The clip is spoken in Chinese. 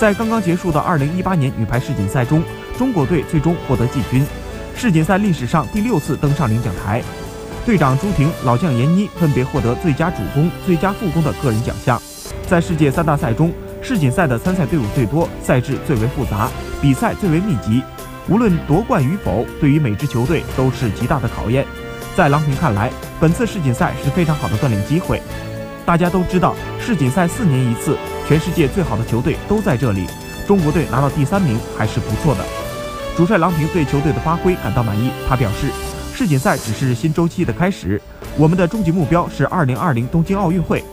在刚刚结束的2018年女排世锦赛中，中国队最终获得季军，世锦赛历史上第六次登上领奖台。队长朱婷、老将闫妮分别获得最佳主攻、最佳副攻的个人奖项。在世界三大赛中，世锦赛的参赛队伍最多，赛制最为复杂，比赛最为密集。无论夺冠与否，对于每支球队都是极大的考验。在郎平看来，本次世锦赛是非常好的锻炼机会。大家都知道，世锦赛四年一次。全世界最好的球队都在这里，中国队拿到第三名还是不错的。主帅郎平对球队的发挥感到满意，他表示，世锦赛只是新周期的开始，我们的终极目标是二零二零东京奥运会。